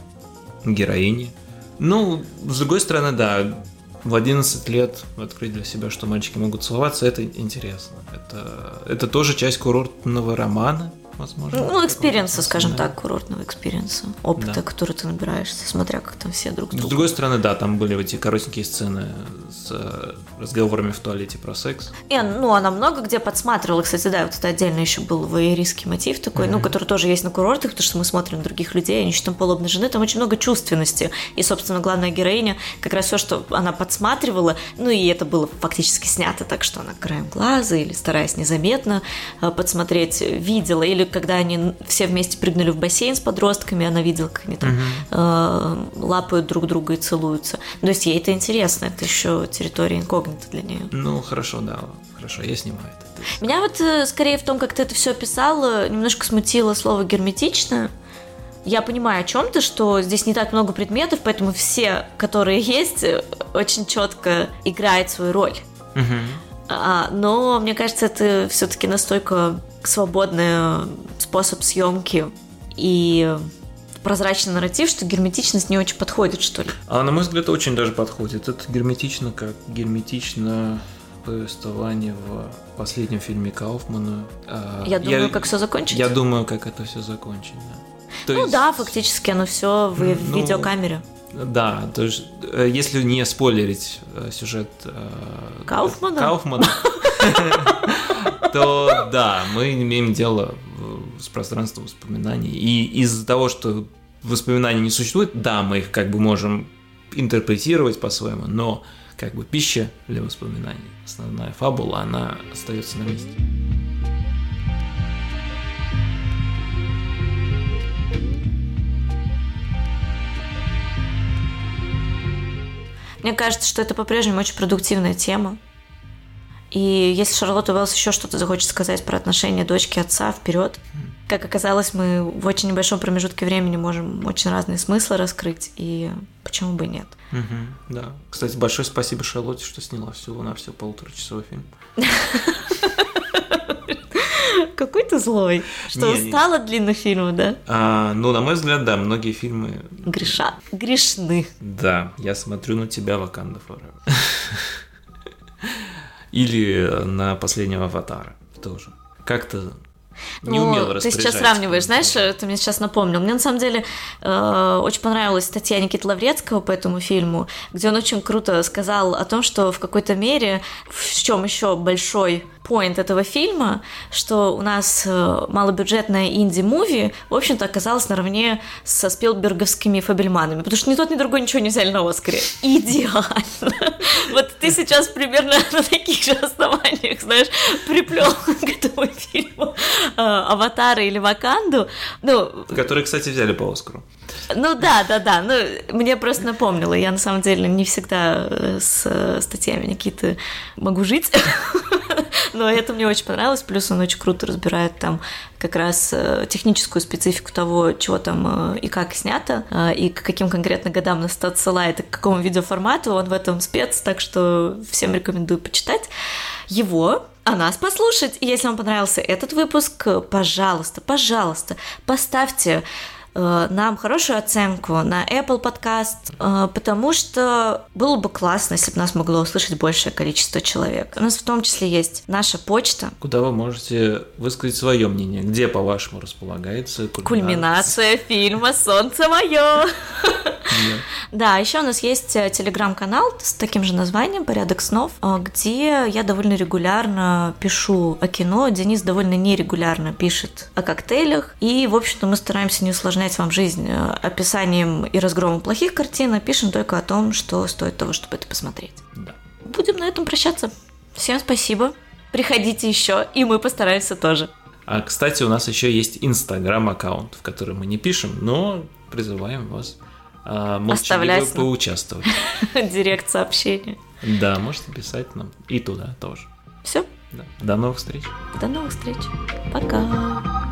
героини. Ну, с другой стороны, да, в 11 лет открыть для себя, что мальчики могут целоваться, это интересно. Это, это тоже часть курортного романа, возможно. Ну, experience а, скажем да. так, курортного experience а. Опыта, Да. который ты набираешься, смотря как там все друг С друга. другой стороны, да, там были эти коротенькие сцены с э, разговорами в туалете про секс. Не, ну, она много где подсматривала, кстати, да, вот это отдельно еще был воерийский мотив такой, ну, который тоже есть на курортах, потому что мы смотрим других людей, они там полобной жены, там очень много чувственности. И, собственно, главная героиня, как раз все, что она подсматривала, ну, и это было фактически снято так, что она краем глаза или стараясь незаметно э, подсмотреть, видела. Или когда они все вместе прыгнули в бассейн с подростками, она видела, как они там э, лапают друг друга и целуются. То есть ей это интересно, это еще территория инкогнита для нее. Ну, хорошо, да, хорошо, я снимаю это. Меня вот э, скорее в том, как ты это все описала, немножко смутило слово герметично. Я понимаю о чем ты, что здесь не так много предметов, поэтому все, которые *laughs* есть, очень четко играют свою роль. А, но мне кажется, это все-таки настолько свободный способ съемки и прозрачный нарратив, что герметичность не очень подходит, что ли. А на мой взгляд, очень даже подходит. Это герметично, как герметично повествование в последнем фильме Кауфмана. А, Я думаю, как все закончится. Я думаю, как это все закончено. То Ну есть- да, фактически оно все в, в Ну, видеокамере. Да, то есть, э, если не спойлерить э, сюжет э, Кауфмана? Кауфмана, *laughs* то да, мы имеем дело с пространством воспоминаний. И из-за того, что воспоминаний не существует, да, мы их как бы можем интерпретировать по-своему, но как бы пища для воспоминаний, основная фабула, она остается на месте. Мне кажется, что это по-прежнему очень продуктивная тема. И если Шарлотта Уэллс еще что-то захочет сказать про отношения дочки отца, вперед. Как оказалось, мы в очень небольшом промежутке времени можем очень разные смыслы раскрыть, и почему бы нет. Мгм, да. Кстати, большое спасибо Шарлотте, что сняла всего на все полуторачасовой фильм. *laughs* Какой ты злой. Что Не, не. устал от длинных фильмов, да? А, ну, на мой взгляд, да, многие фильмы Греша. Грешны. Да, я смотрю на тебя, Ваканда Forever. *laughs* Или на последнего аватара тоже. Как-то не Ну, умел ты сейчас сравниваешь, знаешь, ты мне сейчас напомнил. Мне на самом деле э, очень понравилась статья Никиты Лаврецкого по этому фильму, где он очень круто сказал о том, что в какой-то мере, в чем еще большой поинт этого фильма, что у нас э, малобюджетная инди-муви, в общем-то, оказалась наравне со спилберговскими фабельманами, потому что ни тот, ни другой ничего не взяли на Оскаре. Идеально. *laughs* Вот ты сейчас примерно на таких же основаниях, знаешь, приплел *laughs* к этому фильму э, Аватара или Ваканду. Ну, Которые, кстати, взяли по Оскару. Ну да, да, да. Ну, мне просто напомнило. Я на самом деле не всегда э, с э, статьями Никиты могу жить. *laughs* Но это мне очень понравилось. Плюс он очень круто разбирает там как раз э, техническую специфику того, чего там и как снято, и к каким конкретно годам нас это отсылает, и к какому видеоформату. Он в этом спец, так что всем рекомендую почитать его, а нас послушать. Если вам понравился этот выпуск, пожалуйста, пожалуйста, поставьте нам хорошую оценку на Apple Podcast, э, потому что было бы классно, если бы нас могло услышать большее количество человек. У нас в том числе есть наша почта. Куда вы можете высказать свое мнение, где, по-вашему, располагается кульминация, кульминация фильма «Солнце мое». Да, еще у нас есть э, телеграм-канал с таким же названием «Порядок снов», э, где я довольно регулярно пишу о кино. Денис довольно нерегулярно пишет о коктейлях. И, в общем-то, мы стараемся не усложнять вам жизнь э, описанием и разгромом плохих картин, а пишем только о том, что стоит того, чтобы это посмотреть. Да. Будем на этом прощаться. Всем спасибо. Приходите еще, и мы постараемся тоже. А, кстати, у нас еще есть инстаграм-аккаунт, в который мы не пишем, но призываем вас а, Оставлять поучаствовать. *laughs* Директ сообщения. Да, можете писать нам и туда тоже. Все? Да. До новых встреч. До новых встреч. Пока.